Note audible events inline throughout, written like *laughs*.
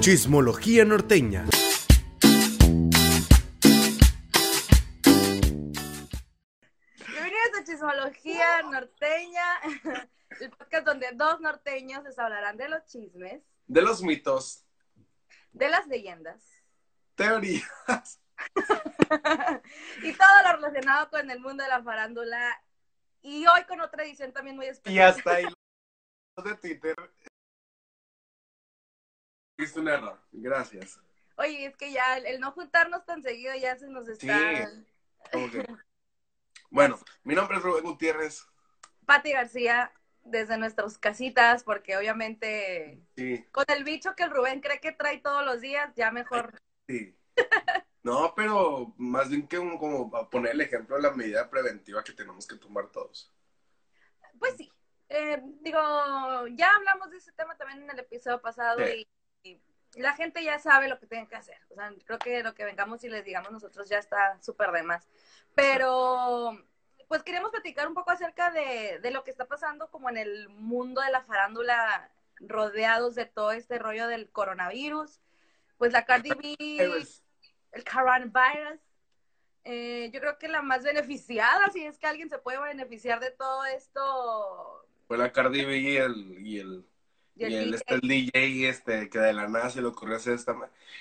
Chismología norteña. Bienvenidos a Chismología Norteña, *laughs* el podcast donde dos norteños les hablarán de los chismes, De los mitos, de las leyendas teorías. *laughs* y todo lo relacionado con el mundo de la farándula. Y hoy con otra edición también muy Y especial. hasta ahí los *laughs* de Twitter. Viste un error. Gracias. Oye, es que ya el, no juntarnos tan seguido ya se nos está... Sí. Que- Bueno, mi nombre es Rubén Gutiérrez. Pati García desde nuestras casitas, porque obviamente Sí, con el bicho que el Rubén cree que trae todos los días, ya mejor. sí. No, pero más bien que un- como a poner el ejemplo de la medida preventiva que tenemos que tomar todos. Pues sí. Eh, digo, ya hablamos de ese tema también en el episodio pasado Sí. y la gente ya sabe lo que tienen que hacer. O sea, creo que lo que vengamos y les digamos nosotros ya está súper de más. Pero, pues queremos platicar un poco acerca de, de lo que está pasando como en el mundo de la farándula, rodeados de todo este rollo del coronavirus. Pues la Cardi B, el coronavirus. Eh, yo creo que la más beneficiada, si es que alguien se puede beneficiar de todo esto, Fue la Cardi B y el, y el, y el y el, DJ. este, el DJ este, que de la nada se le ocurrió hacer esta...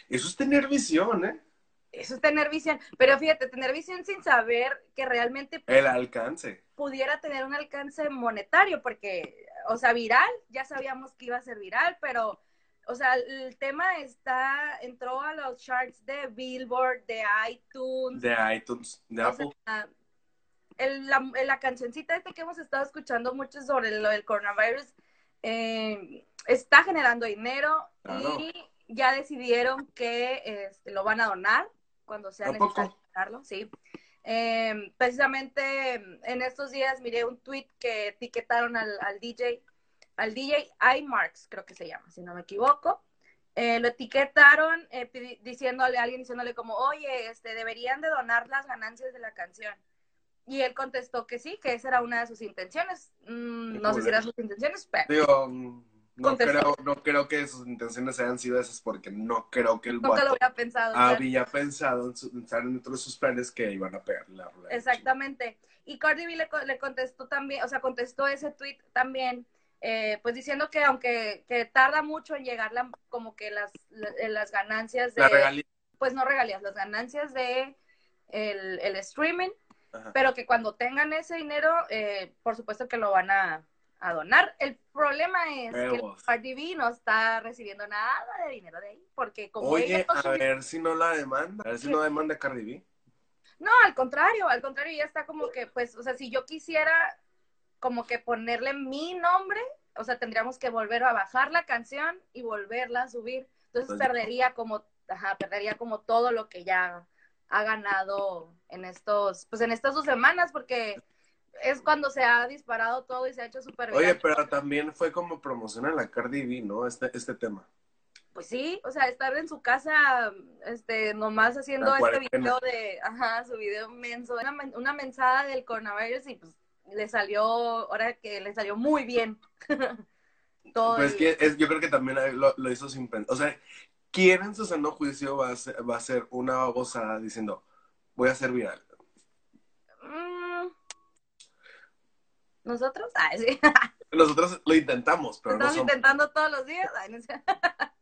Eso es tener visión, ¿eh? Eso es tener visión. Pero fíjate, tener visión sin saber que realmente El alcance. pudiera tener un alcance monetario, porque, o sea, viral, ya sabíamos que iba a ser viral, pero, o sea, el tema está, entró a los charts de Billboard, de iTunes, De iTunes, de Apple. sea, el- la, la cancioncita esta que hemos estado escuchando mucho sobre lo del coronavirus eh, está generando dinero Claro. y ya decidieron que este, lo van a donar cuando sea necesario donarlo, sí. Eh, precisamente en estos días miré un tweet que etiquetaron al, al DJ, al DJ iMarks, creo que se llama, si no me equivoco. Eh, lo etiquetaron eh, diciéndole a alguien, diciéndole como, oye, este, deberían de donar las ganancias de la canción. Y él contestó que sí, que esa era una de sus intenciones. Mm, no sé si eran sus intenciones, pero Digo, mm, no creo, no creo que sus intenciones hayan sido esas porque no creo que el nunca lo hubiera pensado. claro. había pensado en, su- en estar dentro de sus planes que iban a pegarle la rueda. Exactamente. Y Cardi B le, le contestó también, o sea, contestó ese tweet también, eh, pues diciendo que aunque que tarda mucho en llegar la, como que las, la- las ganancias de, La pues no regalías, las ganancias de el, el streaming, Ajá. pero que cuando tengan ese dinero, eh, por supuesto que lo van a, a donar. El problema es que. Cardi B no está recibiendo nada de dinero de ahí, porque como Oye, ella a ver si no la demanda. A ver si no demanda Cardi B. No, al contrario, al contrario, ya está como que, pues, o sea, si yo quisiera como que ponerle mi nombre, o sea, tendríamos que volver a bajar la canción y volverla a subir. Entonces Entonces- perdería como, ajá, perdería como todo lo que ya ha ganado en estos, pues en estas dos semanas, porque es cuando se ha disparado todo y se ha hecho súper Oye, viral. pero también fue como promociona la Cardi B, ¿no? Este, este tema. Pues sí, o sea, estar en su casa, este, nomás haciendo este video de, ajá, su video menso, una, men- una mensada del coronavirus y pues le salió, ahora que le salió muy bien. *laughs* Todo Pues el- que es, yo creo que también lo, lo hizo sin pensar. O sea, ¿quién en su sano juicio va a ser, va a ser una babosada diciendo, voy a ser viral? Mm. ¿Nosotros? Ah, sí. *laughs* Nosotros lo intentamos, pero no Estamos somos. intentando todos los días. No. *laughs*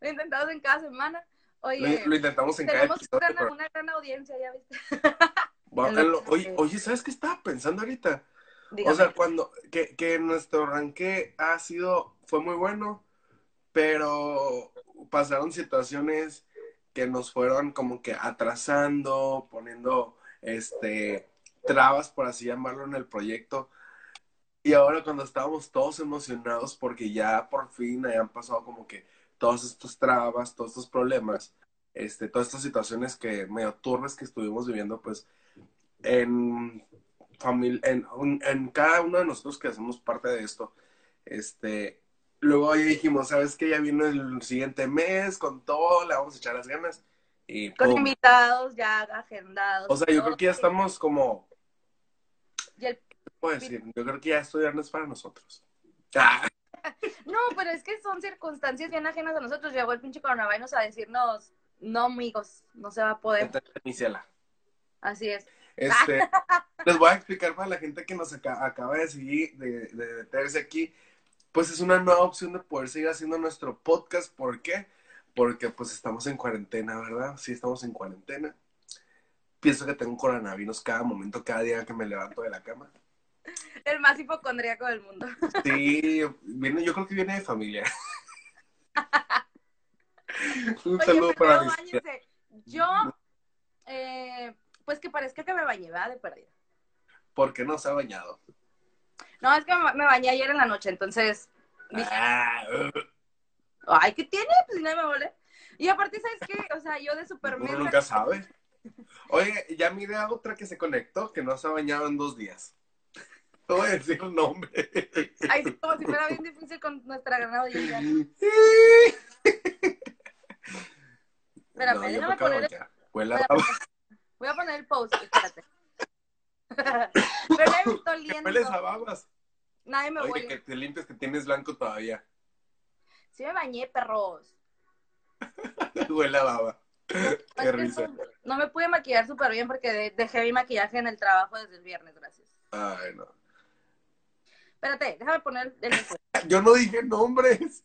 Lo intentamos en cada semana. Oye, Lo, lo intentamos en cada tenemos episodio. pero- una gran audiencia, ya viste. *laughs* Que- oye, oye, ¿sabes qué estaba pensando ahorita? Dígame. O sea, cuando que, que nuestro arranque ha sido, fue muy bueno, pero pasaron situaciones que nos fueron como que atrasando, poniendo este trabas, por así llamarlo, en el proyecto. Y ahora cuando estábamos todos emocionados porque ya por fin hayan pasado como que todas estas trabas, todos estos problemas, este, todas estas situaciones que medio turbias que estuvimos viviendo, pues en familia, en, en cada uno de nosotros que hacemos parte de esto, este, luego ahí dijimos, ¿sabes qué? Ya vino el siguiente mes con todo, le vamos a echar las ganas. Y Con ¡pum! invitados ya agendados. O sea, yo creo que ya estamos como, Y el- ¿qué puedo decir? Yo creo que ya esto ya no es para nosotros. Ah, *laughs* No, pero es que son circunstancias bien ajenas a nosotros. Llegó el pinche coronavirus a decirnos, no, amigos, no se va a poder. Iniciala. Así es. Este, *laughs* les voy a explicar para la gente que nos aca- acaba de seguir, de, de meterse aquí, pues es una nueva opción de poder seguir haciendo nuestro podcast. ¿Por qué? Porque pues estamos en cuarentena, ¿verdad? Sí, estamos en cuarentena. Pienso que tengo coronavirus cada momento, cada día que me levanto de la cama. *laughs* El más hipocondríaco del mundo. Sí, viene, yo creo que viene de familia. *laughs* Un Oye, saludo para báñense. Yo, eh, pues que parezca que me bañé, ¿verdad? De perdida. ¿Por qué no se ha bañado? No, es que me, bañé ayer en la noche, entonces dije, Ah, uh, ay, ¿qué tiene? Pues no me volé. Y aparte, ¿sabes qué? O sea, yo de super uno mensa- nunca sabe. Oye, ya miré a otra que se conectó que no se ha bañado en dos días. No voy a decir el nombre. Ay, sí, como si fuera bien difícil con nuestra gran audiencia. Espérame, No, déjame poner, baba. voy a poner el post, espérate. Pero me estoy ¿Qué hueles a oliendo. babas? Nadie me Oye, huele. que te limpies que tienes blanco todavía. Sí me bañé, perros. *laughs* Huele a baba. Es Qué risa. no, no me pude maquillar súper bien porque de- dejé mi maquillaje en el trabajo desde el viernes, gracias. Ay, no. Espérate, déjame poner el. *laughs* Yo no dije nombres.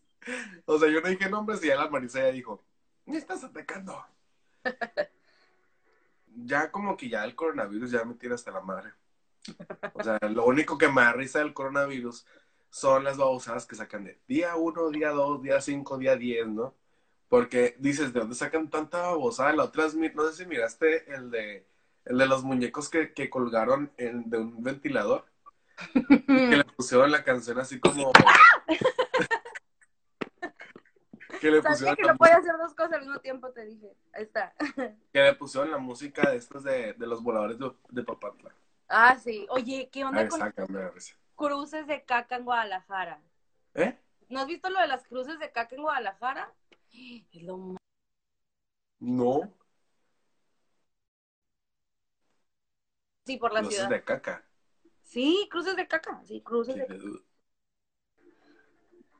O sea, yo no dije nombres y ya la Marisa ya dijo, me estás atacando. *laughs* Ya como que ya el coronavirus ya me tira hasta la madre. O sea, lo único que me da risa del coronavirus son las babosadas que sacan de día 1, día 2, día 5, día 10, ¿no? Porque dices, ¿de dónde sacan tanta babosada? La otra es, no sé si miraste el de, el de los muñecos que, que colgaron en- de un ventilador. Que le *laughs* pusieron la canción así como... *laughs* que le pusieron que no podía hacer dos cosas al mismo tiempo, te dije. Ahí está. *laughs* que le pusieron la música de estos de, de los voladores de, de Papantla. Ah, sí. Oye, ¿qué onda Ahí con cruces de caca en Guadalajara? ¿Eh? ¿No has visto lo de las cruces de caca en Guadalajara? *gasps* Es lo más... No, Sí, por la ciudad. de caca. Sí, cruces de caca. Sí, cruces de caca.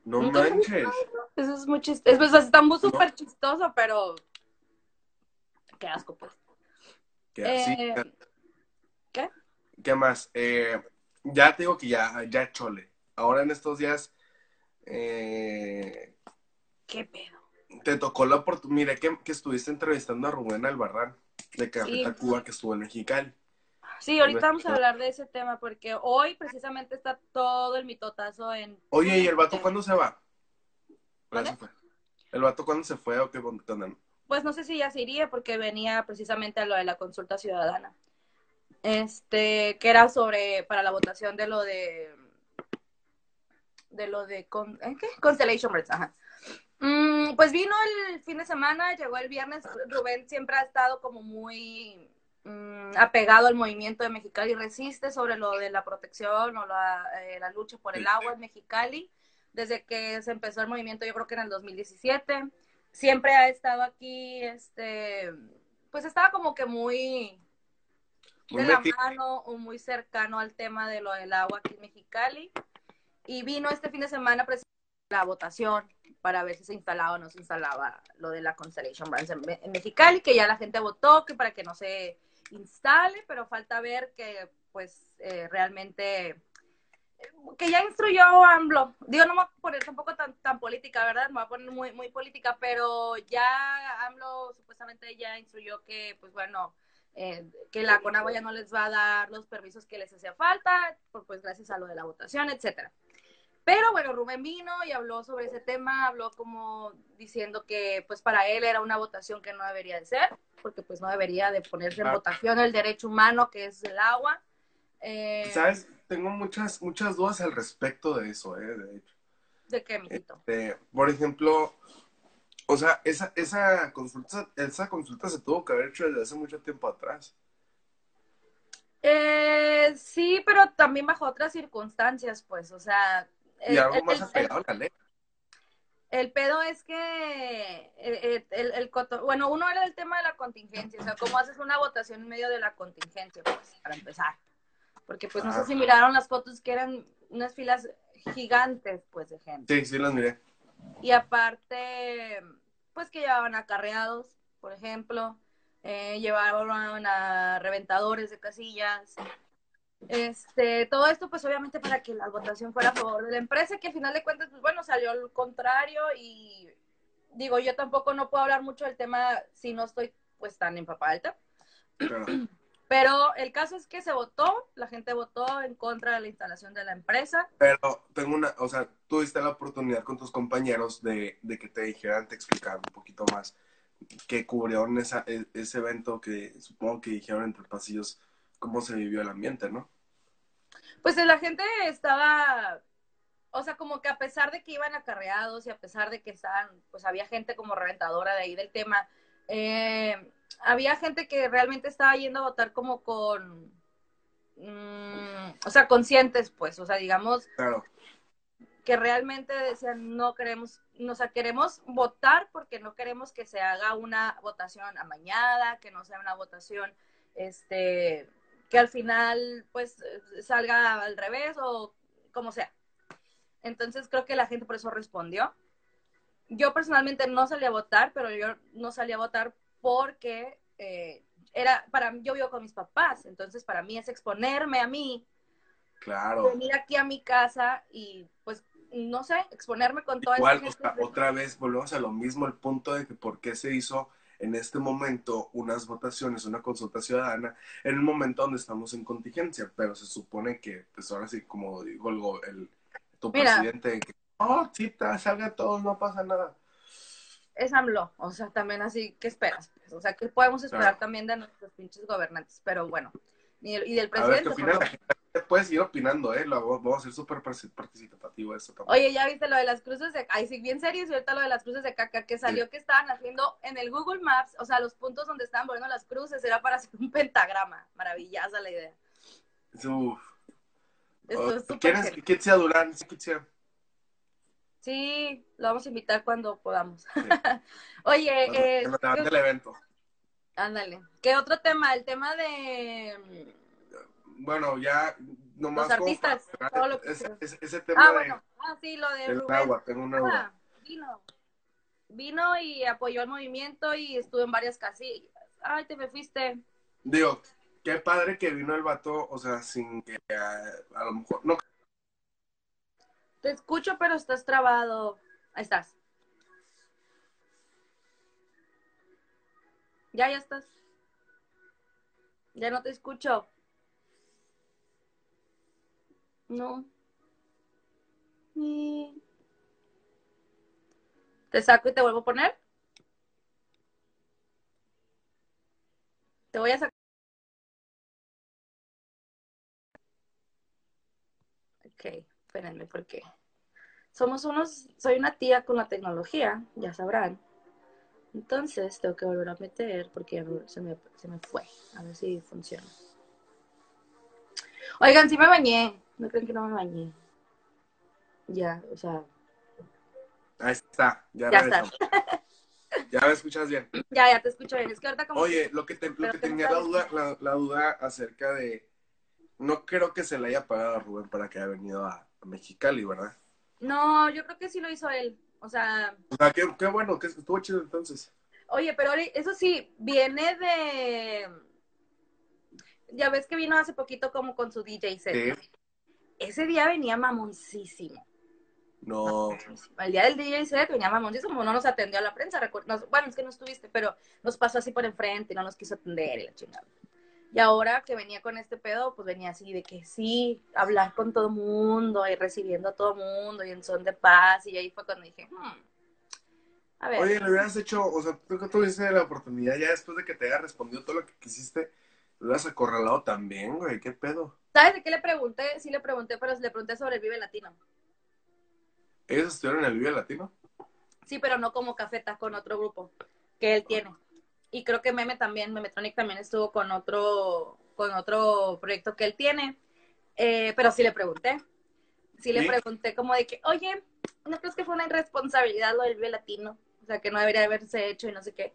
No ¿Nunca has manches. Eso es muy chistoso. Es, pues, está muy súper chistoso, pero... Qué asco, pues. ¿Qué? Eh, ¿Qué? ¿Qué más? Eh, ya te digo que ya, ya chole. Ahora en estos días eh, ¿Qué pedo? te tocó la oportunidad. Mire que, que estuviste entrevistando a Rubén Albarrán de Café Sí. Tacuba que estuvo en Mexicali. Sí, ahorita vamos a hablar de ese tema porque hoy precisamente está todo el mitotazo en... Oye, ¿y el vato cuándo se va? ¿El vato cuándo se fue o qué onda? Pues no sé si ya se iría porque venía precisamente a lo de la consulta ciudadana. Este, que era sobre, para la votación de lo de, de lo de, con, ¿eh, ¿qué? Constellation Breaks, ajá. Mm, pues vino el fin de semana, llegó el viernes, Rubén siempre ha estado como muy mm, apegado al movimiento de Mexicali Resiste sobre lo de la protección o la, eh, la lucha por el agua en Mexicali, desde que se empezó el movimiento yo creo que en el 2017 siempre ha estado aquí, este, pues estaba como que muy Muy de la metido. mano o muy cercano al tema de lo del agua aquí en Mexicali. Y vino este fin de semana la votación para ver si se instalaba o no se instalaba lo de la Constellation Brands en Mexicali, que ya la gente votó que para que no se instale, pero falta ver que pues eh, realmente que ya instruyó AMLO. Digo, no me voy a poner tampoco tan, tan política, ¿verdad? Me voy a poner muy, muy política, pero ya AMLO supuestamente ya instruyó que, pues bueno, eh, que la Conagua ya no les va a dar los permisos que les hacía falta, pues gracias a lo de la votación, etcétera. Pero bueno, Rubén vino y habló sobre ese tema, habló como diciendo que pues para él era una votación que no debería de ser, porque pues no debería de ponerse en Ah. votación el derecho humano que es el agua. Eh, ¿Sabes? Tengo muchas, muchas dudas al respecto de eso, ¿eh? De hecho. ¿De qué, mijito? Este, por ejemplo, o sea, esa, esa, consulta, esa consulta se tuvo que haber hecho desde hace mucho tiempo atrás. Eh, sí, pero también bajo otras circunstancias, pues, o sea... Y algo el- más apegado a la ley. El pedo es que el, el- el- el coto- bueno, uno era el tema de la contingencia, o sea, cómo haces una votación en medio de la contingencia, pues, para empezar. Porque pues no sé si miraron las fotos que eran unas filas gigantes, pues, de gente. Sí, sí las miré. Y aparte, pues que llevaban acarreados, por ejemplo, eh, llevaban a reventadores de casillas. Este, todo esto, pues obviamente para que la votación fuera a favor de la empresa, que al final de cuentas, pues bueno, salió al contrario y digo, yo tampoco no puedo hablar mucho del tema si no estoy pues tan empapada alta. Claro. *clears throat* Pero el caso es que se votó, la gente votó en contra de la instalación de la empresa. Pero tengo una, o sea, tuviste la oportunidad con tus compañeros de, de que te dijeran, te explicaran un poquito más, que cubrieron esa, e- ese evento que supongo que dijeron entre pasillos cómo se vivió el ambiente, ¿no? Pues la gente estaba, o sea, como que a pesar de que iban acarreados y a pesar de que estaban, pues había gente como reventadora de ahí del tema, eh, había gente que realmente estaba yendo a votar como con, mm, o sea, conscientes, pues, o sea, digamos Claro, que realmente decían no queremos, o sea, queremos votar porque no queremos que se haga una votación amañada, que no sea una votación, este, que al final, pues, salga al revés o como sea. Entonces creo que la gente por eso respondió. Yo personalmente no salí a votar, pero yo no salí a votar porque eh, era para mí, yo vivo con mis papás, entonces para mí es exponerme a mí, claro. venir aquí a mi casa y pues no sé, exponerme con toda Igual, o sea, otra vez volvemos a lo mismo, el punto de que por qué se hizo en este momento unas votaciones, una consulta ciudadana, en un momento donde estamos en contingencia, pero se supone que, pues ahora sí, como digo el, el tu Mira. presidente, que, oh, sí, ta- salgan todos, no pasa nada. es AMLO, o sea, también así, ¿qué esperas? O sea, ¿qué podemos esperar Claro. también de nuestros pinches gobernantes? Pero bueno, y, y del A ver presidente. qué opina no. la gente. Puedes ir opinando, ¿eh? Lo, vamos a ser súper partic- participativo eso también. Oye, ya viste lo de las cruces de ay, sí, bien serio, ahorita lo de las cruces de caca que salió que estaban haciendo en el Google Maps, o sea, los puntos donde estaban poniendo las cruces era para hacer un pentagrama. Maravillosa la idea. Uf. Esto Oh, es súper ¿Quieres serio. que sea Durán? Sí, lo vamos a invitar cuando podamos. Sí. *laughs* Oye, Cuando- eh, el evento. ándale. ¿Qué otro tema? El tema de Bueno, ya nomás Los artistas, para todo lo que ese, ese- ese tema Ah, de- bueno. Ah, sí, lo de Rubén. agua, tengo una duda. Ah, vino. Vino y apoyó el movimiento y estuvo en varias casillas. Ay, te me fuiste. Digo, qué padre que vino el vato, o sea, sin que a, a lo mejor, no, Te escucho, pero estás trabado. Ahí estás. Ya, ya estás. Ya no te escucho. No. ¿Te saco y te vuelvo a poner? Te voy a sacar. Ok, espérenme, porque somos unos, soy una tía con la tecnología, ya sabrán. Entonces tengo que volver a meter porque ya me- se me, se me fue. A ver si funciona. Oigan, sí me bañé. No creen que no me bañé. Ya, o sea, ahí está, ya, Ya regresamos. *laughs* Ya me escuchas bien. ya, ya te escucho bien. Es que ahorita como Oye, lo que, te- lo que te tenía la duda, la, la duda acerca de, no creo que se le haya pagado a Rubén para que haya venido a, a Mexicali, ¿verdad? No, yo creo que sí lo hizo él. O sea, O sea, qué, qué bueno, que estuvo chido entonces. Oye, pero eso sí, viene de. Ya ves que vino hace poquito como con su DJ set. Sí. Ese día venía mamoncísimo. No, El día del DJ set venía mamoncísimo, como no nos atendió a la prensa. nos- bueno, es que no estuviste, pero nos pasó así por enfrente y no nos quiso atender y la chingada. Y ahora que venía con este pedo, pues venía así de que sí, hablar con todo mundo y recibiendo a todo mundo y en son de paz. Y ahí fue cuando dije, hmm, a ver. Oye, le hubieras hecho, o sea, tú que tuviste la oportunidad ya después de que te haya respondido todo lo que quisiste, lo hubieras acorralado también, güey, qué pedo. ¿Sabes de qué le pregunté? Sí le pregunté, pero le pregunté sobre el Vive Latino. ¿Ellos estuvieron en el Vive Latino? Sí, pero no como Cafeta, con otro grupo que él tiene. Y creo que Meme también, Memetronic también estuvo con otro, con otro proyecto que él tiene. Eh, pero sí le pregunté. Sí le ¿Sí? pregunté como de que, oye, ¿no crees que fue una irresponsabilidad lo del Vive Latino? O sea, que no debería haberse hecho y no sé qué.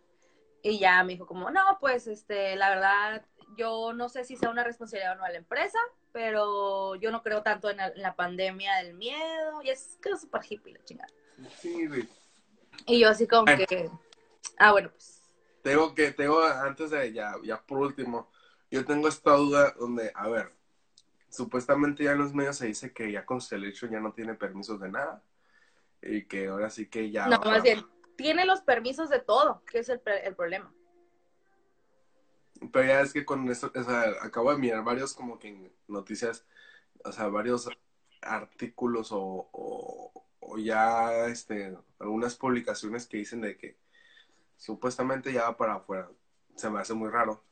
Y ya me dijo como, no, pues, este, la verdad, yo no sé si sea una responsabilidad o no de la empresa, pero yo no creo tanto en la, en la pandemia del miedo, y es que es súper hippie la chingada. Sí, güey. Y yo así como que, ah, bueno, pues, Tengo que, tengo, antes de ya, ya por último, yo tengo esta duda donde, a ver, supuestamente ya en los medios se dice que ya Constellation ya no tiene permisos de nada. Y que ahora sí que ya. no, más bien, tiene los permisos de todo, que es el, el problema. Pero ya es que con esto, o sea, acabo de mirar varios como que noticias, o sea, varios artículos o, o, ya este, algunas publicaciones que dicen de que supuestamente ya va para afuera. Se me hace muy raro.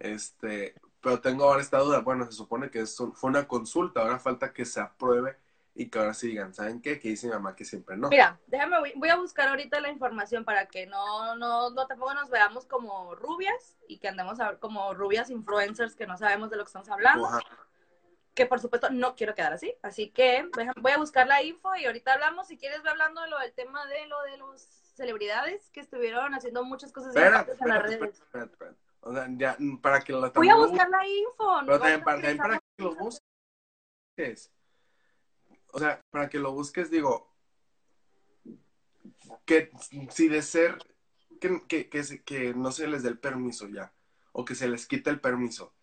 Este, pero tengo ahora esta duda. Bueno, se supone que es fue una consulta, ahora falta que se apruebe y que ahora sí digan, ¿saben qué? Que dice mi mamá que siempre no. Mira, déjame, voy, voy a buscar ahorita la información para que no, no, no tampoco nos veamos como rubias y que andemos a- como rubias influencers que no sabemos de lo que estamos hablando. Que por supuesto no quiero quedar así. Así que voy a buscar la info y ahorita hablamos. Si quieres, ve hablando de lo del tema de lo de los celebridades que estuvieron haciendo muchas cosas padres en las redes. espérate. O sea, ya, para que lo Voy a buscar la info. no Pero también a para, también para utilizar- que lo busques. O sea, para que lo busques, digo, que si de ser que, que, que, no se les dé el permiso ya, o que se les quite el permiso,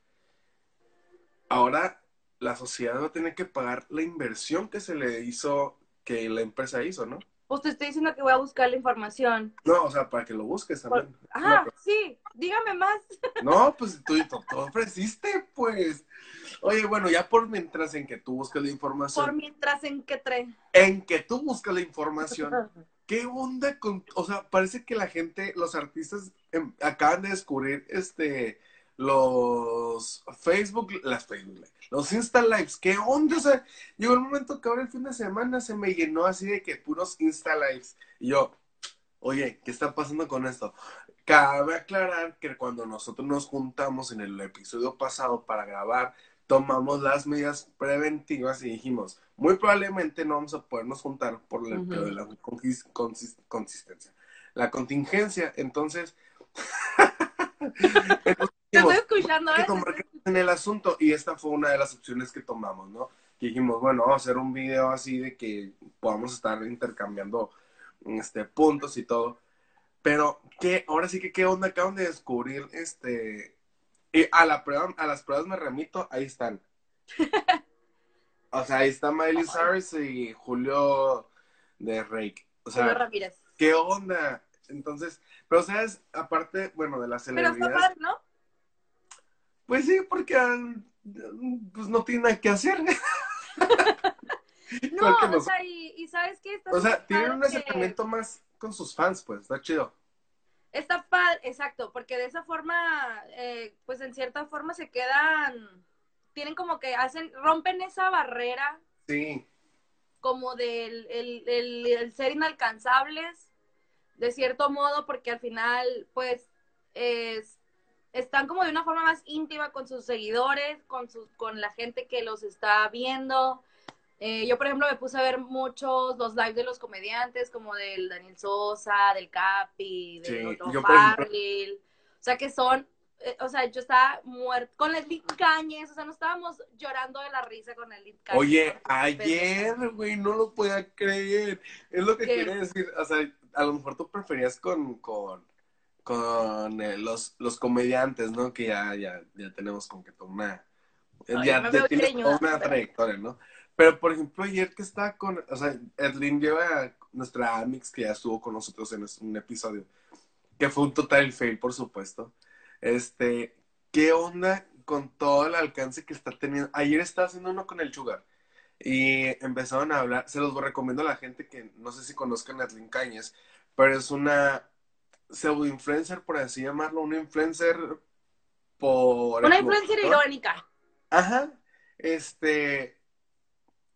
ahora la sociedad va a tener que pagar la inversión que se le hizo, que la empresa hizo, ¿no? Pues te estoy diciendo que voy a buscar la información. No, o sea, para que lo busques también. Ah, No, sí, dígame más. No, pues tú, tú, tú ofreciste, pues. Oye, bueno, ya por mientras en que tú buscas la información, Por mientras en que trae. en que tú buscas la información, ¿qué onda con, o sea, parece que la gente, los artistas em, acaban de descubrir este los Facebook, las Facebook, los Insta Lives, ¿qué onda? O sea, llegó el momento que ahora el fin de semana se me llenó así de que puros Insta Lives. Y yo, oye, ¿qué está pasando con esto? Cabe aclarar que cuando nosotros nos juntamos en el episodio pasado para grabar, tomamos las medidas preventivas y dijimos, muy probablemente no vamos a podernos juntar por el de la consistencia. La contingencia, entonces... *laughs* entonces Te dijimos, estoy escuchando. que ¿eh? en el asunto y esta fue una de las opciones que tomamos, ¿no? Que dijimos, bueno, vamos a hacer un video así de que podamos estar intercambiando este, puntos y todo. Pero, ¿qué? Ahora sí que, ¿qué onda acaban de descubrir? Este, y a, la prueba, a las pruebas me remito, ahí están. *laughs* O sea, ahí está Miley Cyrus y Julio de Rake. O Julio sea, Ramírez. ¿qué onda? Entonces, pero sabes, aparte, bueno, de las Pero está padre, ¿no? Pues sí, porque ah, pues no tiene nada que hacer. *laughs* No, que o nos- sea, y, y ¿sabes qué? Está O sea, tienen un que- acercamiento más con sus fans, pues, está chido. Está padre, exacto, porque de esa forma, eh, pues en cierta forma se quedan, tienen como que hacen, rompen esa barrera Sí, como del el, el- el ser inalcanzables, de cierto modo, porque al final, pues, es- están como de una forma más íntima con sus seguidores, con, sus, con la gente que los está viendo. Eh, yo, por ejemplo, me puse a ver muchos los lives de los comediantes, como del Daniel Sosa, del Capi, del Sí, yo. O sea, que son, eh, o sea, yo estaba muerta con Leslie Cañes, o sea, no estábamos llorando de la risa con Leslie Cañes. Oye, ayer, güey, no lo podía creer. Es lo que ¿Qué? quiere decir. O sea, a lo mejor tú preferías con, con, con eh, los, los comediantes, ¿no? Que ya, ya, ya tenemos como que toda una. Ay, ya me ya veo tiene greñuda, toda una pero- trayectoria, ¿no? Pero, por ejemplo, ayer que estaba con. O sea, Edlin lleva nuestra Amix que ya estuvo con nosotros en un episodio. Que fue un total fail, por supuesto. Este. ¿Qué onda con todo el alcance que está teniendo? Ayer estaba haciendo uno con el Sugar. Y empezaron a hablar, se los recomiendo a la gente que no sé si conozcan a Edlin Cañes, pero es una pseudo influencer, por así llamarlo, una influencer por... Una influencer irónica. Ajá, este,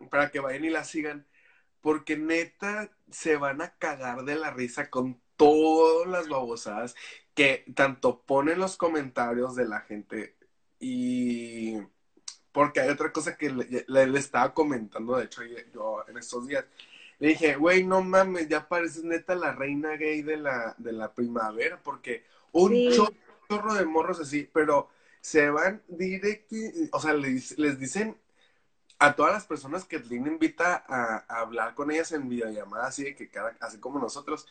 para que vayan y la sigan, porque neta se van a cagar de la risa con todas las babosadas que tanto ponen los comentarios de la gente y porque hay otra cosa que le, le- le estaba comentando, de hecho, yo en estos días. Le dije, güey, no mames, ya pareces neta la reina gay de la, de la primavera, porque un Sí. chorro de morros así, pero se van directo, o sea, les, les dicen a todas las personas que Lynn invita a, a, hablar con ellas en videollamada, así de que cada, así como nosotros,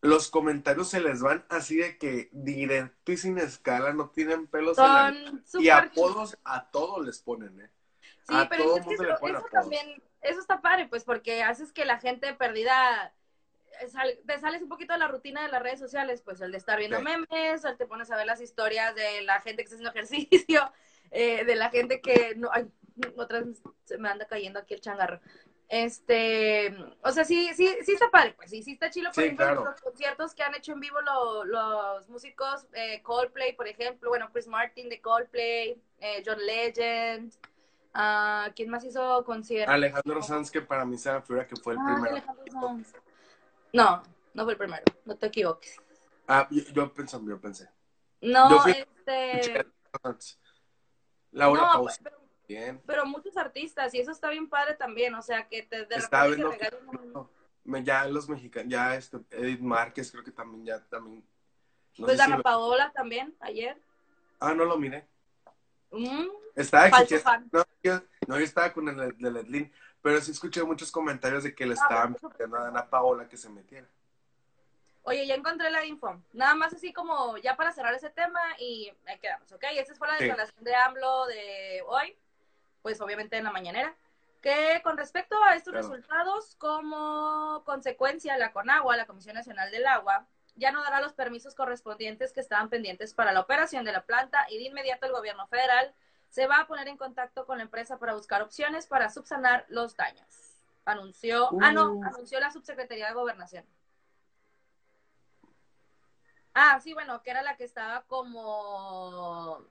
los comentarios se les van así de que directo y sin escala, no tienen pelos Son en la... Y apodos a todos les ponen, ¿eh? Sí, a pero todo es que mundo eso, le ponen eso apodos. también, eso está padre, pues, porque haces que la gente perdida, eh, sal- te sales un poquito de la rutina de las redes sociales, pues, el de estar viendo Sí. memes, el te pones a ver las historias de la gente que está haciendo ejercicio, *laughs* eh, de la gente que, no, ay, *laughs* otra vez se me anda cayendo aquí el changarro. Este, o sea, sí, sí, sí está padre, pues, sí, sí está chido, por Sí, ejemplo, claro. los conciertos que han hecho en vivo lo- los músicos, eh, Coldplay, por ejemplo, bueno, Chris Martin de Coldplay, eh, John Legend, Ah, ¿Quién más hizo concierto? Alejandro Sanz, que para mí se me figura que fue el Ah, primero. Alejandro Sanz. No, no fue el primero, no te equivoques. Ah, yo, yo pensé, yo pensé. No, Yo fui- este. *laughs* Laura No, pero, bien. pero muchos artistas, y eso está bien padre también, o sea, que te de Estaba repente te un- me- ya los mexicanos, ya este, Edith Márquez creo que también ya también. no Pues si Dana lo- Paola también, ayer. Ah, no lo miré. Mm, Estaba fan. no, yo, no, yo estaba con el de Ledlin, pero sí escuché muchos comentarios de que le Ah, estaban pidiendo a Ana Paola que se metiera. Oye, ya encontré la info. Nada más así como ya para cerrar ese tema y ahí quedamos, ¿ok? Esa fue la Sí. declaración de AMLO de hoy, pues obviamente en la mañanera. Que con respecto a estos Claro. resultados, como consecuencia, la CONAGUA, la Comisión Nacional del Agua, ya no dará los permisos correspondientes que estaban pendientes para la operación de la planta y de inmediato el gobierno federal se va a poner en contacto con la empresa para buscar opciones para subsanar los daños. Anunció, ah, no, Uh. anunció la subsecretaría de Gobernación. Ah, sí, bueno, que era la que estaba como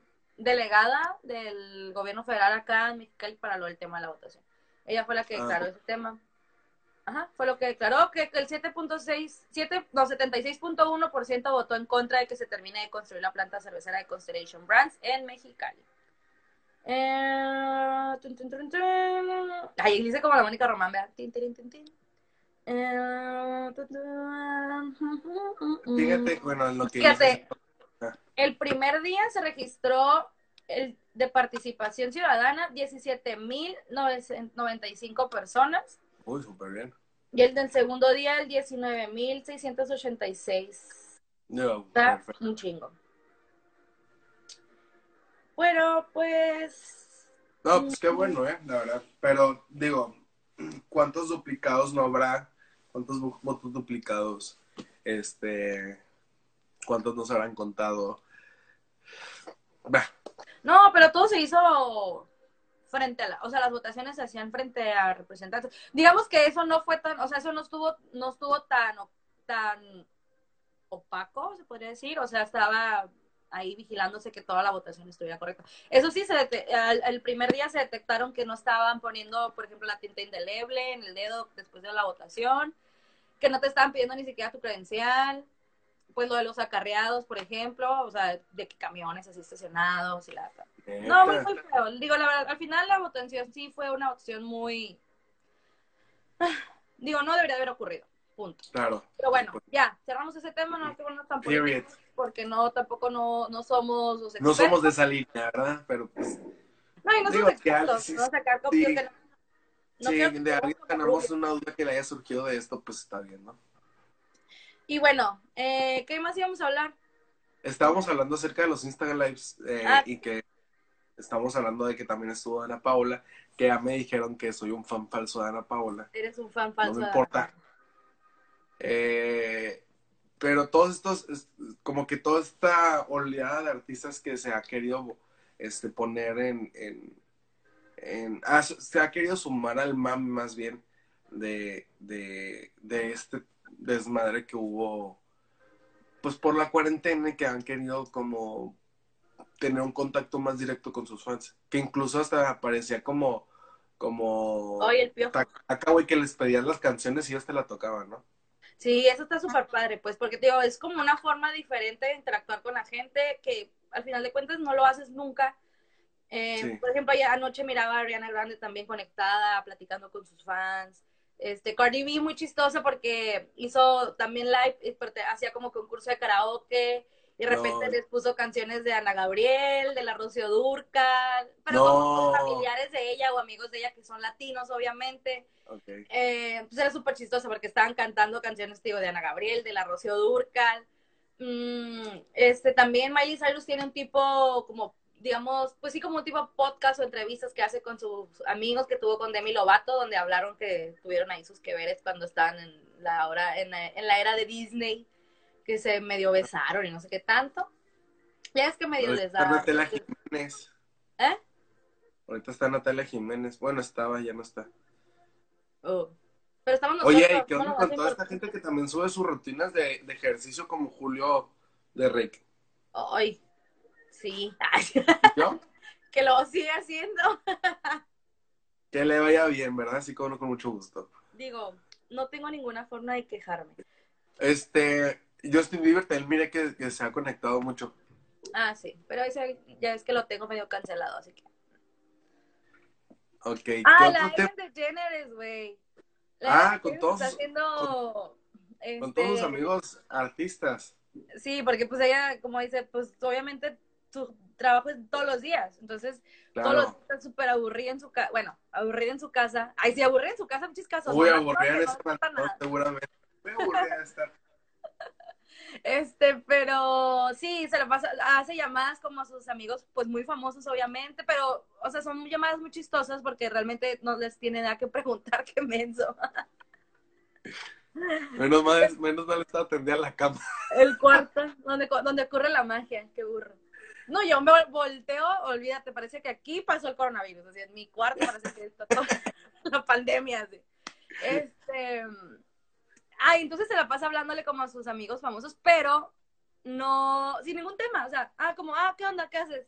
delegada del gobierno federal acá en Mexicali para lo del tema de la votación. Ella fue la que Ah. declaró ese tema. Ajá, fue lo que declaró que el 7.6, 7, no, 76.1% votó en contra de que se termine de construir la planta cervecera de Constellation Brands en Mexicali. Eh, tun, tun, tun, tun. Ahí dice como la Mónica Román, vea. Tin, tin, tin. Eh. Fíjate, bueno, en lo que Fíjate. El primer día se registró el de participación ciudadana 17.095 personas Uy, súper bien. y el del segundo día el 19.686. No, Está perfecto. un chingo. Bueno, pues No, pues qué bueno, ¿eh? La verdad. Pero, digo, ¿cuántos duplicados no habrá? ¿Cuántos vo- votos duplicados? Este, ¿cuántos nos habrán contado? No, pero todo se hizo frente a la, o sea, las votaciones se hacían frente a representantes. Digamos que eso no fue tan, o sea, eso no estuvo, no estuvo tan, tan opaco, se podría decir, o sea, estaba ahí vigilándose que toda la votación estuviera correcta. Eso sí, se al, el primer día se detectaron que no estaban poniendo, por ejemplo, la tinta indeleble en el dedo después de la votación, que no te estaban pidiendo ni siquiera tu credencial, pues lo de los acarreados, por ejemplo, o sea, de que camiones así estacionados y la... No, muy, feo. Digo, la verdad, al final la votación sí fue una opción muy... *sighs* Digo, no debería haber ocurrido, punto. Claro. Pero bueno, ya, cerramos ese tema, no bueno, tan Period. porque no, tampoco no, no somos los No somos de esa línea, ¿verdad? Pero pues, No, y no digo somos expertos, sí, no sacar sí. copias que no... no que de como tenemos una duda que le haya surgido de esto, pues está bien, ¿no? Y bueno, eh, ¿qué más íbamos a hablar? Estábamos hablando acerca de los Instagram Lives eh, Ah. y que estamos hablando de que también estuvo Ana Paola, que ya me dijeron que soy un fan falso de Ana Paola. Eres un fan falso. no me importa. Eh, pero todos estos, es- como que toda esta oleada de artistas que se ha querido este, poner en, en, en- ah, se ha querido sumar al MAM más bien de, de, de este desmadre que hubo pues por la cuarentena y que han querido como tener un contacto más directo con sus fans, que incluso hasta parecía como como Oye, el piojo. acá, güey, que les pedían las canciones y ellos te la tocaban, ¿no? Sí, eso está súper padre, pues, porque digo, es como una forma diferente de interactuar con la gente que al final de cuentas no lo haces nunca. Eh, Sí. Por ejemplo, ayer anoche miraba a Ariana Grande también conectada, platicando con sus fans. Este, Cardi B muy chistosa porque hizo también live, hacía como concurso de karaoke Y de repente No. les puso canciones de Ana Gabriel, de la Rocío Durcal, pero No. familiares de ella o amigos de ella que son latinos, obviamente. Ok. Eh, pues era súper chistoso porque estaban cantando canciones, digo, de Ana Gabriel, de la Rocío Durcal. Mm, este, también Miley Cyrus tiene un tipo como, digamos, pues sí, como un tipo podcast o entrevistas que hace con sus amigos que tuvo con Demi Lovato, donde hablaron que tuvieron ahí sus que veres cuando estaban en la, hora, en la, en la era de Disney, que se medio besaron y no sé qué tanto. Ya es que medio les da... Natalia Jiménez. ¿Eh? Ahorita está Natalia Jiménez. Bueno, estaba, ya no está. Oh. Pero estamos nosotros. Oye, ¿y qué onda con toda esta gente que también sube sus rutinas de, de ejercicio como Julio de Rick? Ay, sí. ¿Yo? *laughs* que lo sigue haciendo. Que le vaya bien, ¿verdad? Así como con mucho gusto. Digo, no tengo ninguna forma de quejarme. Este, Justin Bieber también mire que, que se ha conectado mucho. Ah, sí, pero ese ya es que lo tengo medio cancelado, así que. Ok. ¿qué Ah, la? Ellen DeGeneres, güey. Ah, con todos Está sus- haciendo. Con este, todos sus amigos artistas. Sí, porque pues ella, como dice, pues obviamente su trabajo es todos los días. Entonces, todos los Claro. días está súper aburrida en su casa. Bueno, aburrida en su casa. Ay, sí, aburrida en su casa, muchos casos. Muy ¿no? aburrida en nada. seguramente. Muy aburrida de estar. *laughs* Este, pero sí, se lo pasa, hace llamadas como a sus amigos, pues muy famosos, obviamente, pero, o sea, son llamadas muy chistosas porque realmente no les tiene nada que preguntar, *laughs* qué menso. Menos mal, *laughs* menos mal está atendida la cama. El cuarto, donde, donde ocurre la magia, qué burro. No, yo me volteo, olvídate, parece que aquí pasó el coronavirus, así en mi cuarto parece que está toda *laughs* la pandemia, así. Este, ah, entonces se la pasa hablándole como a sus amigos famosos, pero no, sin ningún tema, o sea, ah, como, ah, ¿qué onda? ¿Qué haces?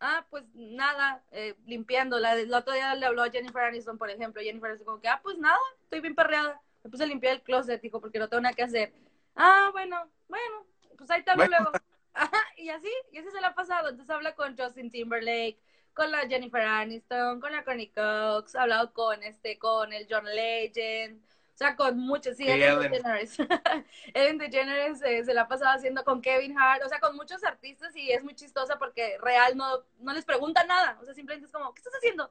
Ah, pues nada, eh, limpiando. La, el otro día le habló a Jennifer Aniston, por ejemplo. Jennifer Aniston como que, ah, pues nada, estoy bien perreada. Me puse a limpiar el closet, dijo, porque no tengo nada que hacer. Ah, bueno, bueno, pues ahí te hablo Bueno. luego. Ajá, y así, y así se le ha pasado. Entonces habla con Justin Timberlake, con la Jennifer Aniston, con la Connie Cox, ha hablado con este, con el John Legend, o sea, con muchos, sí, Ellen. DeGeneres. *laughs* Ellen DeGeneres eh, se la ha pasado haciendo con Kevin Hart, o sea, con muchos artistas y es muy chistosa porque real no, no les pregunta nada, o sea, simplemente es como, ¿qué estás haciendo?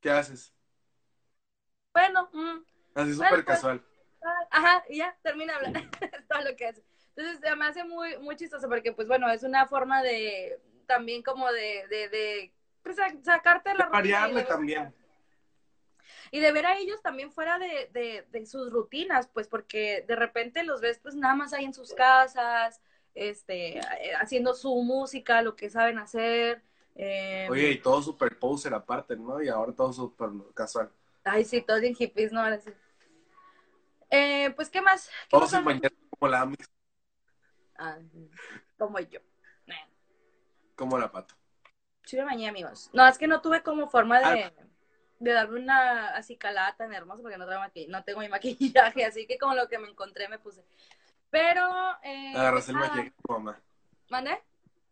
¿Qué haces? Bueno, mm, Así Bueno, súper pues. casual. ajá, y ya, termina hablando, es *laughs* todo lo que hace. Entonces, se me hace muy, muy chistoso porque, pues, bueno, es una forma de, también como de, de, de pues, sa- sacarte de la rutina variarle también. Y de ver a ellos también fuera de, de, de sus rutinas, pues porque de repente los ves pues nada más ahí en sus casas, este, eh, haciendo su música, lo que saben hacer. eh, Oye, y todo súper poser aparte, ¿no? Y ahora todo súper casual. Ay, sí, todos bien hippies, ¿no? Ahora sí. Eh, pues, ¿qué más? ¿Qué Todo más sin hablamos? bañar como la Ami, Ah, como yo. Como la pato. Sí me bañé, amigos. No, es que no tuve como forma de, Ah. de darme una así calada tan hermosa porque no, traigo maqui- no tengo mi maquillaje, así que como lo que me encontré me puse. Pero... Eh, Agarraste el ah, maquillaje de tu mamá. ¿Mandé?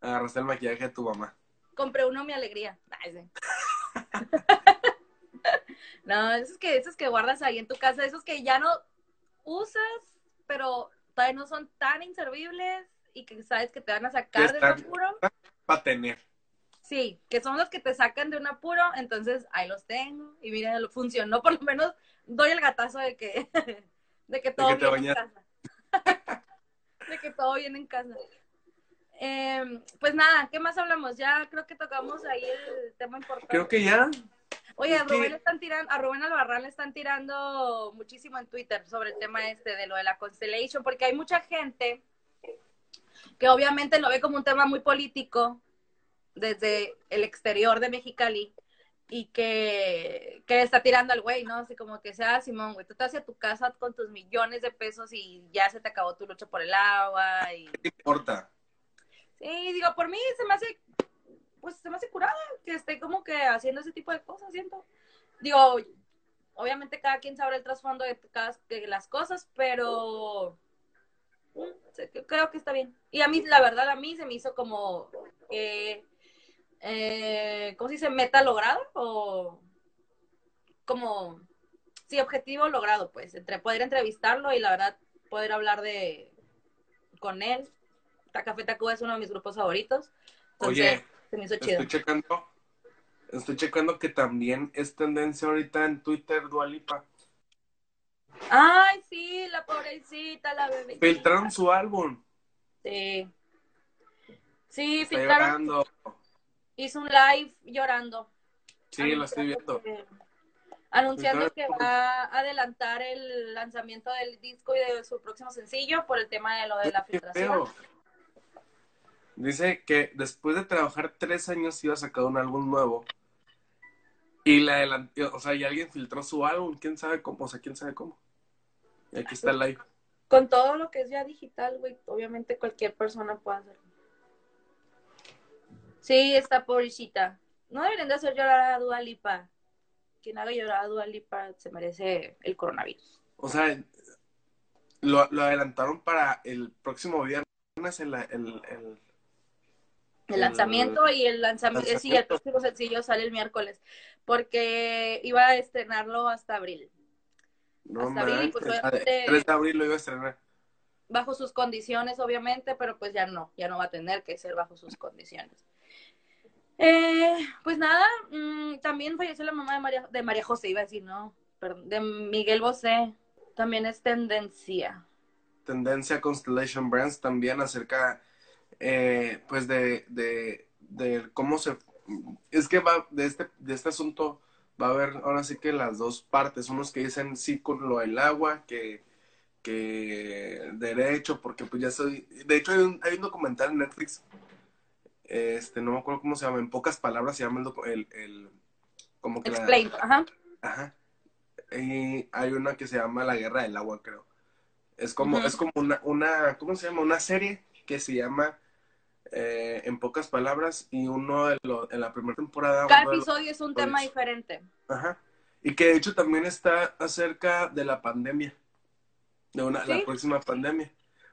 Agarraste el maquillaje de tu mamá. compré uno mi alegría. Ay, sí. *laughs* no, esos que, esos que guardas ahí en tu casa, esos que ya no usas, pero todavía no son tan inservibles y que sabes que te van a sacar de un Están- apuro. Para tener. Sí, que son los que te sacan de un apuro, entonces ahí los tengo y mira, funcionó, por lo menos doy el gatazo de que, *laughs* *laughs* de que todo que viene en casa. de que todo viene en casa. Em, pues nada, ¿qué más hablamos? Ya creo que tocamos ahí el tema importante. Creo que ya. Oye, a Rubén, le están tirando, a Rubén Albarrán le están tirando muchísimo en Twitter sobre el tema este de lo de la Constellation, porque hay mucha gente que obviamente lo ve como un tema muy político desde el exterior de Mexicali y que, que está tirando al güey, ¿no? Así como que sea Simón, güey, tú te vas a tu casa con tus millones de pesos y ya se te acabó tu lucha por el agua y ¿Qué importa? Sí, digo, por mí se me hace, pues se me hace curada que esté como que haciendo ese tipo de cosas, siento. Digo, obviamente cada quien sabrá el trasfondo de, cada, de las cosas, pero mm, creo que está bien. Y a mí, la verdad, a mí se me hizo como que, eh, ¿cómo se dice? Meta logrado o como, sí, objetivo logrado, pues, entre poder entrevistarlo y la verdad poder hablar de con él. Café Tacuba es uno de mis grupos favoritos. Entonces, Oye, se me hizo chido. estoy checando, estoy checando que también es tendencia ahorita en Twitter Dualipa. Ay, sí, la pobrecita, la bebé. Filtraron su álbum. Sí. Sí, Está filtraron. llorando. Hizo un live llorando. Sí, lo estoy viendo. que- Anunciando que va a adelantar el lanzamiento del disco y de su próximo sencillo por el tema de lo de la filtración. feo. Dice que después de trabajar tres años iba a sacar un álbum nuevo. Y la adelantó, o sea, y alguien filtró su álbum, quién sabe cómo, o sea, quién sabe cómo. Y aquí está el live. Con todo lo que es ya digital, güey, obviamente cualquier persona puede hacerlo. Sí, está pobrecita. No deberían de hacer llorar a Dua Lipa. Quien haga llorar a Dua Lipa se merece el coronavirus. O sea, lo, lo adelantaron para el próximo viernes, el, el, el- El lanzamiento y el lanzamiento, sí, el próximo sencillo sale el miércoles, porque iba a estrenarlo hasta abril, no Hasta abril, pues, obviamente- 3 de abril lo iba a estrenar. bajo sus condiciones, obviamente, pero pues ya no, ya no va a tener que ser bajo sus condiciones. Eh, pues nada, mm, también falleció la mamá de María, de María José, iba a decir, no, perdón, de Miguel Bosé, también es tendencia. Tendencia Constellation Brands también acerca, eh, pues, de, de, de cómo se... Es que va, de este, de este asunto va a haber ahora sí que las dos partes, unos que dicen sí con lo del agua, que, que derecho, porque pues ya soy... De hecho hay un, hay un documental en Netflix, este, no me acuerdo cómo se llama, en pocas palabras se llama el... el, el como que la- Explain, ajá. Ajá. Y hay una que se llama La Guerra del Agua, creo. Es como, es como una, una, ¿cómo se llama? Una serie que se llama eh, En pocas palabras y uno de los, en la primera temporada. Cada episodio es un tema diferente. Ajá. Y que de hecho también está acerca de la pandemia, de una, ¿Sí? la próxima pandemia.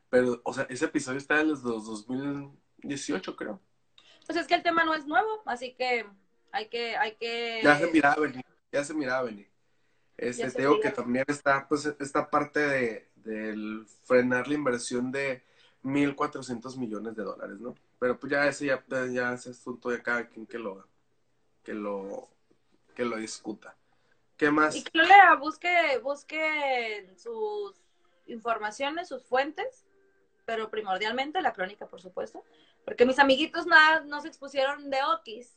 Pero, o sea, ese episodio está desde los 2018, creo. Pues es que el tema no es nuevo, así que hay que, hay que... Ya se miraba venir, ya se miraba venir. Este, te digo que también está, pues, esta parte de, del frenar la inversión de 1.400 millones de dólares, ¿no? Pero pues ya ese ya, ya ese asunto de cada quien que lo, que lo, que lo discuta. ¿Qué más? Y que lo lea, busque, busque sus informaciones, sus fuentes, pero primordialmente la crónica, por supuesto, porque mis amiguitos nada, no se expusieron de Okis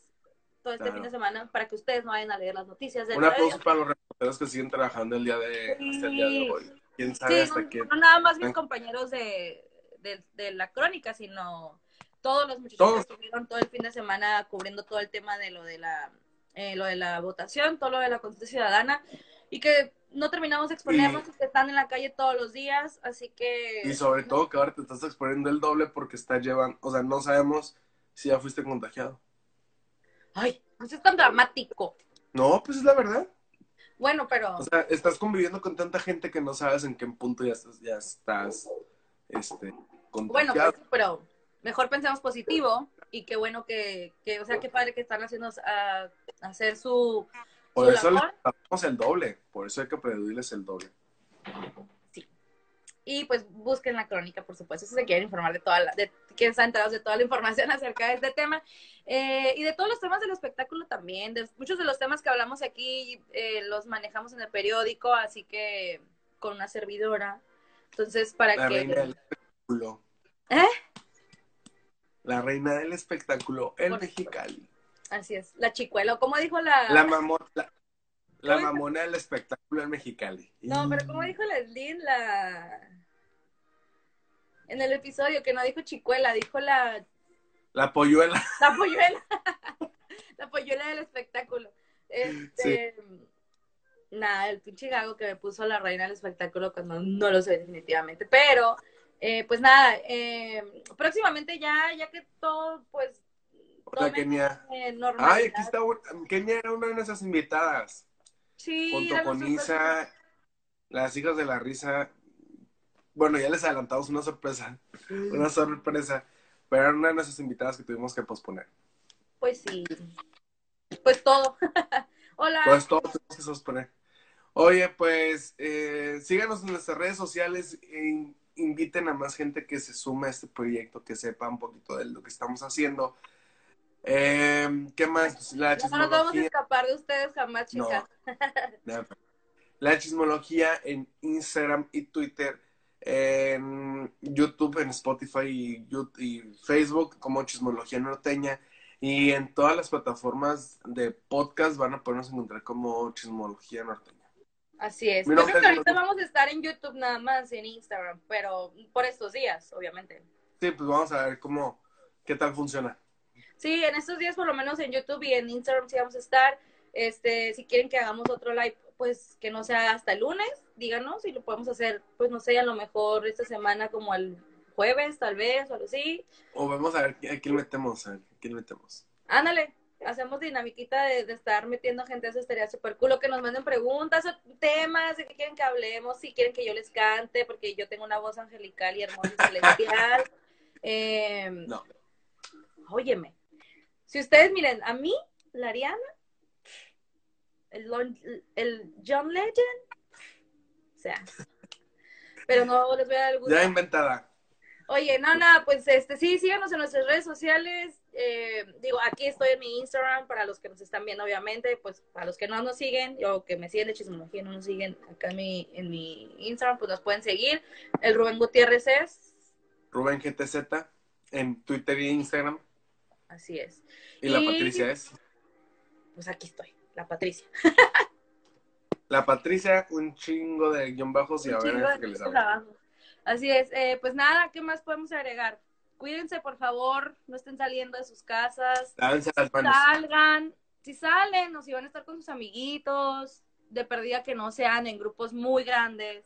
todo este Claro. fin de semana para que ustedes no vayan a leer las noticias del Un aplauso radio. para los reporteros que siguen trabajando el día de, hasta el día de hoy. ¿Quién sabe Sí, hasta no, quién? no nada más mis Ah. compañeros de, de, de la crónica, sino todos los muchachos Todos. que estuvieron todo el fin de semana cubriendo todo el tema de lo de la eh, lo de la votación, todo lo de la constitución ciudadana, y que no terminamos de exponernos y que están en la calle todos los días, así que... Y sobre todo que ahora te estás exponiendo el doble porque estás llevando, o sea, no sabemos si ya fuiste contagiado. Ay, pues es tan dramático. No, pues es la verdad. Bueno, pero... O sea, estás conviviendo con tanta gente que no sabes en qué punto ya estás, ya estás este, Bueno, pues, pero mejor pensemos positivo y qué bueno que, que o sea, qué padre que están haciendo a, hacer su, por su eso les damos el doble. Por eso hay que pedirles el doble. Y pues busquen la crónica, por supuesto, si se quieren informar de toda la, de, quieren estar enterados de toda la información *laughs* acerca de este tema. Eh, y de todos los temas del espectáculo también. De muchos de los temas que hablamos aquí eh, los manejamos en el periódico, así que con una servidora. Entonces, para La que... espectáculo. ¿Eh? La reina del espectáculo, el Por- Mexicali. Así es, la chicuela, o como dijo la... La mamona, la, ¿Cómo mamona del espectáculo, el Mexicali. No, pero como dijo Leslie la... En el episodio, que no dijo chicuela, dijo la La polluela. La polluela. *laughs* la polluela del espectáculo. Este, Nada, el pinche gago que me puso la reina del espectáculo cuando no lo sé definitivamente. Pero, eh, pues nada, eh, próximamente ya, ya que todo, pues, Hola, tome, Kenia. eh. Ay, aquí está. Kenia era una de nuestras invitadas. Sí, junto con Isa, las hijas de la risa. Bueno, ya les adelantamos una sorpresa, una sorpresa, pero era una de nuestras invitadas que tuvimos que posponer. Pues sí. Pues todo. *laughs* Hola. Pues todo tuvimos que posponer. Oye, pues eh, síganos en nuestras redes sociales, in- inviten a más gente que se sume a este proyecto, que sepa un poquito de lo que estamos haciendo. Eh, ¿Qué más? La no nos vamos a escapar de ustedes jamás, chicas. *laughs* la chismología en Instagram y Twitter, en YouTube, en Spotify y, Facebook como Chismología Norteña. Y en todas las plataformas de podcast van a podernos encontrar como Chismología Norteña. Así es. Yo creo que ahorita vamos a estar en YouTube nada más, en Instagram, pero por estos días, obviamente. Sí, pues vamos a ver cómo, qué tal funciona. Sí, en estos días por lo menos en YouTube y en Instagram sí vamos a estar. Este, si quieren que hagamos otro live, pues que no sea hasta el lunes, díganos y lo podemos hacer, pues no sé, a lo mejor esta semana como el jueves, tal vez, o algo así. O vamos a ver a quién metemos, a quién metemos. Ándale, hacemos dinamiquita de, estar metiendo gente, eso estaría súper cool. que nos manden preguntas o temas de qué quieren que hablemos, si quieren que yo les cante, porque yo tengo una voz angelical y hermosa y celestial. *laughs* eh, no. Óyeme, si ustedes miren, a mí, la Ariana, el, el John Legend, o sea, pero no les voy a dar algún... Ya inventada. Oye, no, no, pues este, sí, síganos en nuestras redes sociales. Eh, digo, aquí estoy en mi Instagram para los que nos están viendo, obviamente, pues para los que no nos siguen o que me siguen de chismología, no nos siguen acá en mi, en mi Instagram, pues nos pueden seguir. El Rubén Gutiérrez es. Rubén GTZ en Twitter y Instagram. Así es. ¿Y, la Patricia es? Pues aquí estoy, la Patricia. la Patricia, un chingo de guion bajos y a ver qué les hablo. Así es. Eh, pues nada, ¿qué más podemos agregar? Cuídense, por favor, no estén saliendo de sus casas. Salgan, si salen o si van a estar con sus amiguitos, de perdida que no sean en grupos muy grandes,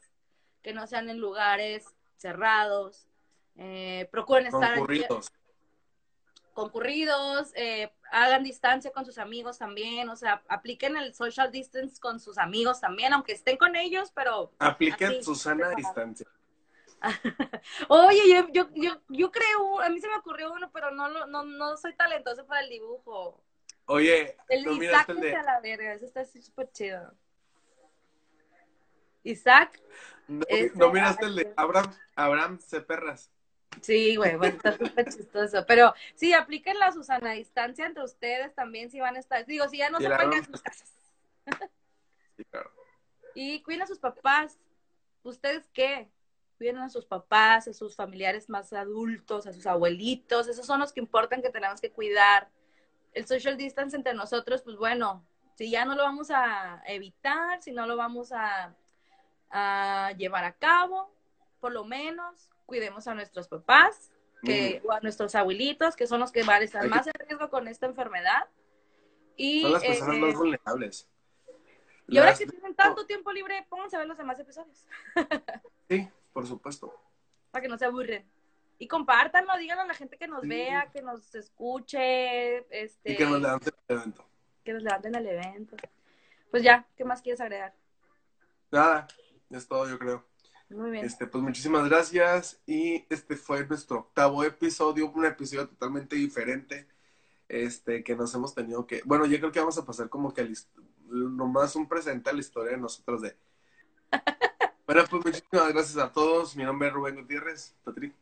que no sean en lugares cerrados. Eh, procuren estar concurridos concurridos, eh, hagan distancia con sus amigos también, o sea, apliquen el social distance con sus amigos también, aunque estén con ellos, pero... Apliquen su sana distancia. *laughs* Oye, yo, yo, yo, yo, creo, a mí se me ocurrió uno, pero no, no, no soy talentoso para el dibujo. Oye, el ¿no Isaac el de... a la verga, eso está súper chido. Isaac. No, ¿no miraste el de Abraham, Abraham Ceperras. Sí, güey, bueno, está súper chistoso. Pero sí, apliquen la Susana distancia entre ustedes también si van a estar. Digo, si ya no se van a sus casas. Sí, claro. *laughs* Y cuiden a sus papás. ¿Ustedes qué? Cuiden a sus papás, a sus familiares más adultos, a sus abuelitos. Esos son los que importan que tenemos que cuidar. El social distance entre nosotros, pues bueno, si ya no lo vamos a evitar, si no lo vamos a, a llevar a cabo, por lo menos cuidemos a nuestros papás que, o a nuestros abuelitos, que son los que van a estar más en riesgo con esta enfermedad. Y, son las personas más eh, vulnerables. Y ahora que tienen tanto tiempo libre, pónganse a ver los demás episodios. sí, por supuesto. Para que no se aburren. Y compártanlo, díganlo a la gente que nos vea, que nos escuche. Este, y que nos levanten al evento. Que nos levanten al evento. Pues ya, ¿qué más quieres agregar? Nada, es todo, yo creo. Muy bien. Este, pues muchísimas gracias y este fue nuestro octavo episodio, un episodio totalmente diferente, este, que nos hemos tenido que, bueno, yo creo que vamos a pasar como que nomás un presente a la historia de nosotros de... *laughs* bueno, pues muchísimas gracias a todos, mi nombre es Rubén Gutiérrez, Patri.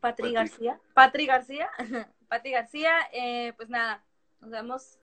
Patri, García. Patri García. *laughs* Patri García, eh, pues nada, nos vemos.